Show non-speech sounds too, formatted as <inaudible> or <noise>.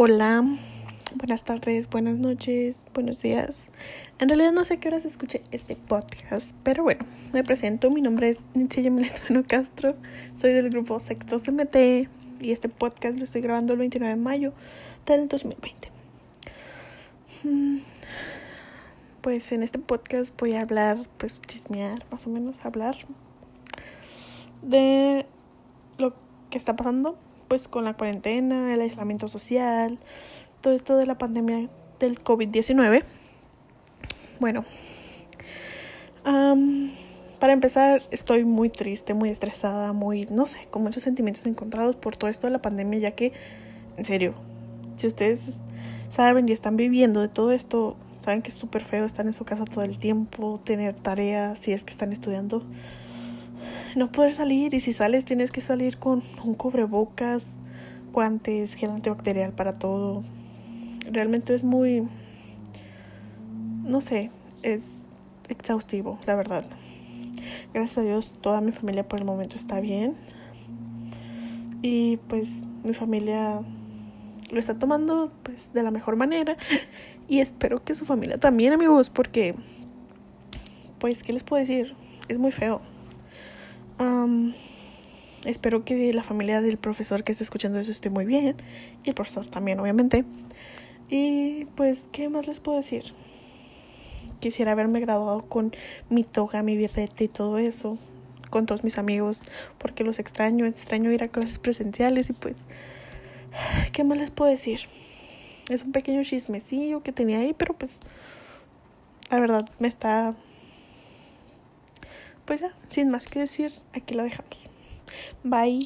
Hola, buenas tardes, buenas noches, buenos días. En realidad no sé a qué horas escuché este podcast, pero bueno, me presento. Mi nombre es Nitzia Milesmano <laughs> Castro, soy del grupo Sexto CMT y este podcast lo estoy grabando el 29 de mayo del 2020. Mm, pues en este podcast voy a hablar, pues chismear, más o menos hablar de lo que está pasando pues con la cuarentena, el aislamiento social, todo esto de la pandemia del COVID-19. Bueno, para empezar, estoy muy triste, muy estresada, muy, no sé, con muchos sentimientos encontrados por todo esto de la pandemia, ya que, en serio, si ustedes saben y están viviendo de todo esto, saben que es súper feo estar en su casa todo el tiempo, tener tareas, si es que están estudiando no poder salir y si sales tienes que salir con un cubrebocas, guantes, gel antibacterial para todo. Realmente es muy, no sé, es exhaustivo, la verdad. Gracias a Dios toda mi familia por el momento está bien. Y pues mi familia lo está tomando pues de la mejor manera y espero que su familia también amigos porque pues qué les puedo decir es muy feo espero que la familia del profesor que esté escuchando eso esté muy bien. Y el profesor también, obviamente. Y pues, ¿qué más les puedo decir? Quisiera haberme graduado con mi toga, mi birrete y todo eso. Con todos mis amigos. Porque los extraño. Extraño ir a clases presenciales y pues... ¿Qué más les puedo decir? Es un pequeño chismecillo que tenía ahí, pero pues... La verdad me está pues ya, sin más que decir, aquí lo dejamos. Bye.